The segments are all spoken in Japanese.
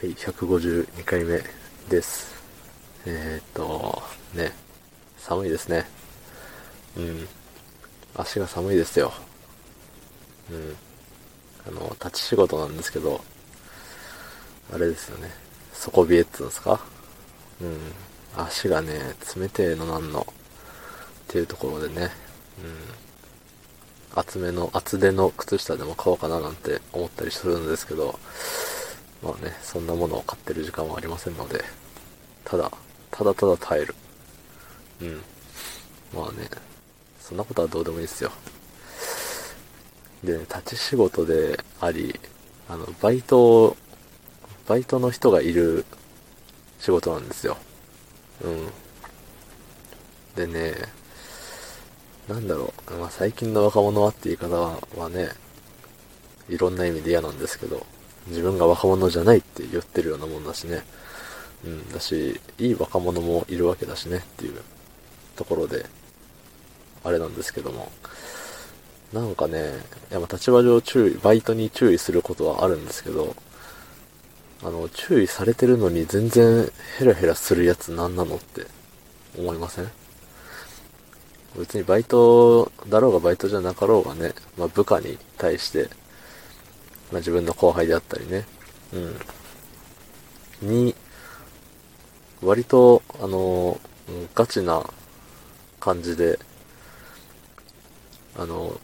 はい、152回目です。えー、っと、ね、寒いですね。うん。足が寒いですよ。うん。あの、立ち仕事なんですけど、あれですよね。底冷えって言うんですか？うん。足がね、冷てえのなんの、っていうところでね、うん。厚めの、厚手の靴下でも買おうかななんて思ったりするんですけど、まあね、そんなものを買ってる時間はありませんので、ただ、ただただ耐える。うん。まあね、そんなことはどうでもいいですよ。で、ね、立ち仕事であり、あの、バイト、バイトの人がいる仕事なんですよ。うん。でね、なんだろう、まあ、最近の若者はって言い方はね、いろんな意味で嫌なんですけど、自分が若者じゃないって言ってるようなもんだしね。うん、だし、いい若者もいるわけだしねっていうところで、あれなんですけども。なんかね、やまあ立場上注意、バイトに注意することはあるんですけど、あの、注意されてるのに全然ヘラヘラするやつ何なのって思いません？別にバイトだろうがバイトじゃなかろうがね、まあ部下に対して、まあ自分の後輩であったりね、うん。に、割と、あの、ガチな感じで、あの、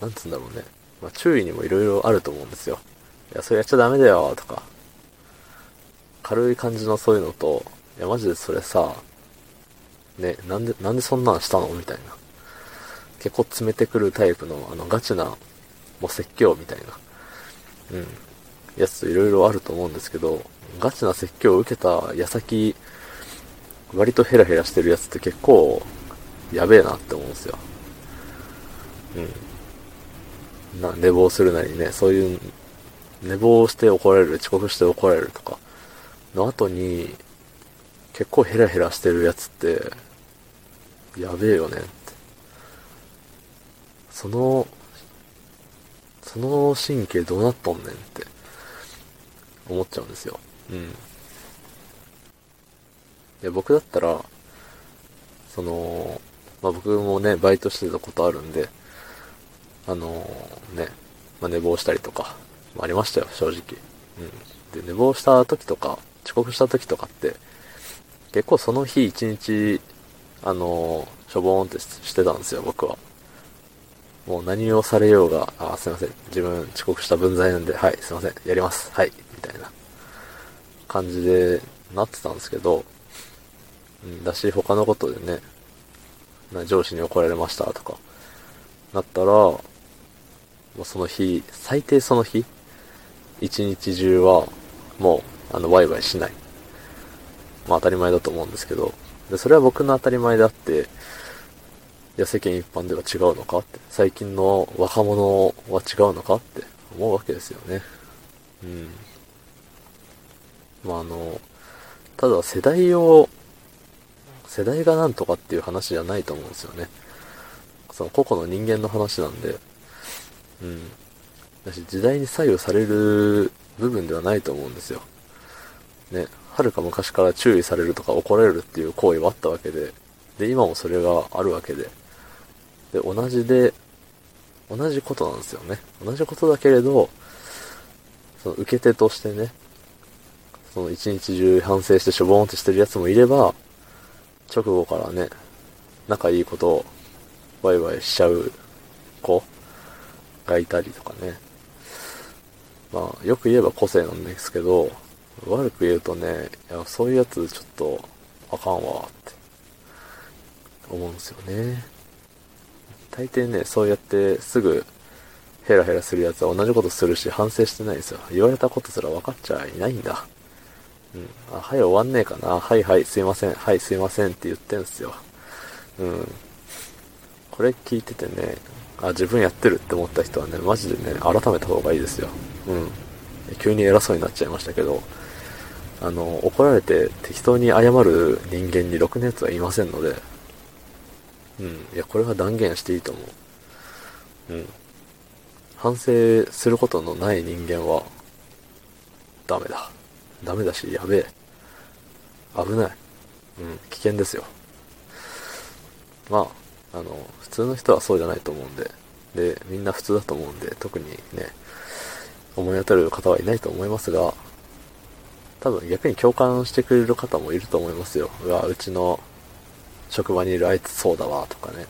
なんつうんだろうね。まあ注意にもいろいろあると思うんですよ。いや、それやっちゃダメだよ、とか。軽い感じのそういうのと、いや、マジでそれさ、ね、なんで、なんでそんなんしたの？みたいな。結構詰めてくるタイプの、あの、ガチな、もう説教みたいな。うん。やつといろいろあると思うんですけど、ガチな説教を受けた矢先、割とヘラヘラしてるやつって結構、やべえなって思うんですよ。うん。な、寝坊するなりね、そういう、寝坊して怒られる、遅刻して怒られるとか、の後に、結構ヘラヘラしてるやつって、やべえよねって。その、その神経どうなっとんねんって、思っちゃうんですよ。うん。いや、僕だったら、その、まあ、僕もね、バイトしてたことあるんで、あのね、まあ、寝坊したりとか、まあ、ありましたよ、正直。うん。で、寝坊した時とか、遅刻した時とかって、結構その日一日、あのしょぼーんってしてたんですよ、僕は。もう何をされようが、あ、すいません。自分遅刻した分際なんで、はい、すいません。やります。はい。みたいな感じでなってたんですけど、だし、他のことでね、上司に怒られましたとか、なったら、もうその日、最低その日、一日中は、もう、あの、ワイワイしない。まあ当たり前だと思うんですけど、で、それは僕の当たり前であって、いや、世間一般では違うのかって、最近の若者は違うのかって思うわけですよね。うん。まああの、ただ世代を、世代がなんとかっていう話じゃないと思うんですよね。その個々の人間の話なんで、うん。だし時代に左右される部分ではないと思うんですよ。ね、はるか昔から注意されるとか怒られるっていう行為はあったわけで、で、今もそれがあるわけで、で、同じで、同じことなんですよね。同じことだけれど、その受け手としてね、その一日中反省してしょぼーんってしてるやつもいれば、直後からね、仲いいことをワイワイしちゃう子がいたりとかね。まあ、よく言えば個性なんですけど、悪く言うとね、いや、そういうやつちょっとあかんわって思うんですよね。大抵ね、そうやってすぐヘラヘラするやつは同じことするし反省してないですよ。言われたことすら分かっちゃいないんだ。うん。あ、はい、終わんねえかな。はいはい、すいません。はい、すいませんって言ってんすよ。うん。これ聞いててね、あ、自分やってるって思った人はね、マジでね、改めた方がいいですよ。うん。急に偉そうになっちゃいましたけど、あの、怒られて適当に謝る人間にろくなやつはいませんので、うん。いや、これは断言していいと思う。うん。反省することのない人間は、ダメだ。ダメだし、やべえ。危ない。うん、危険ですよ。まあ、あの、普通の人はそうじゃないと思うんで、で、みんな普通だと思うんで、特にね、思い当たる方はいないと思いますが、多分逆に共感してくれる方もいると思いますよ。うわ、うちの職場にいるあいつそうだわ、とかね。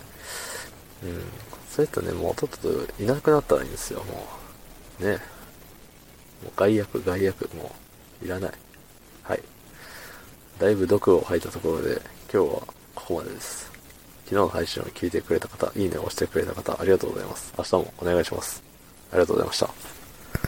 うん。そういう人ね、もうとっとといなくなったらいいんですよ、もう。ね。もう害悪、害悪、もう、いらない。はい。だいぶ毒を吐いたところで、今日はここまでです。昨日の配信を聞いてくれた方、いいねを押してくれた方、ありがとうございます。明日もお願いします。ありがとうございました。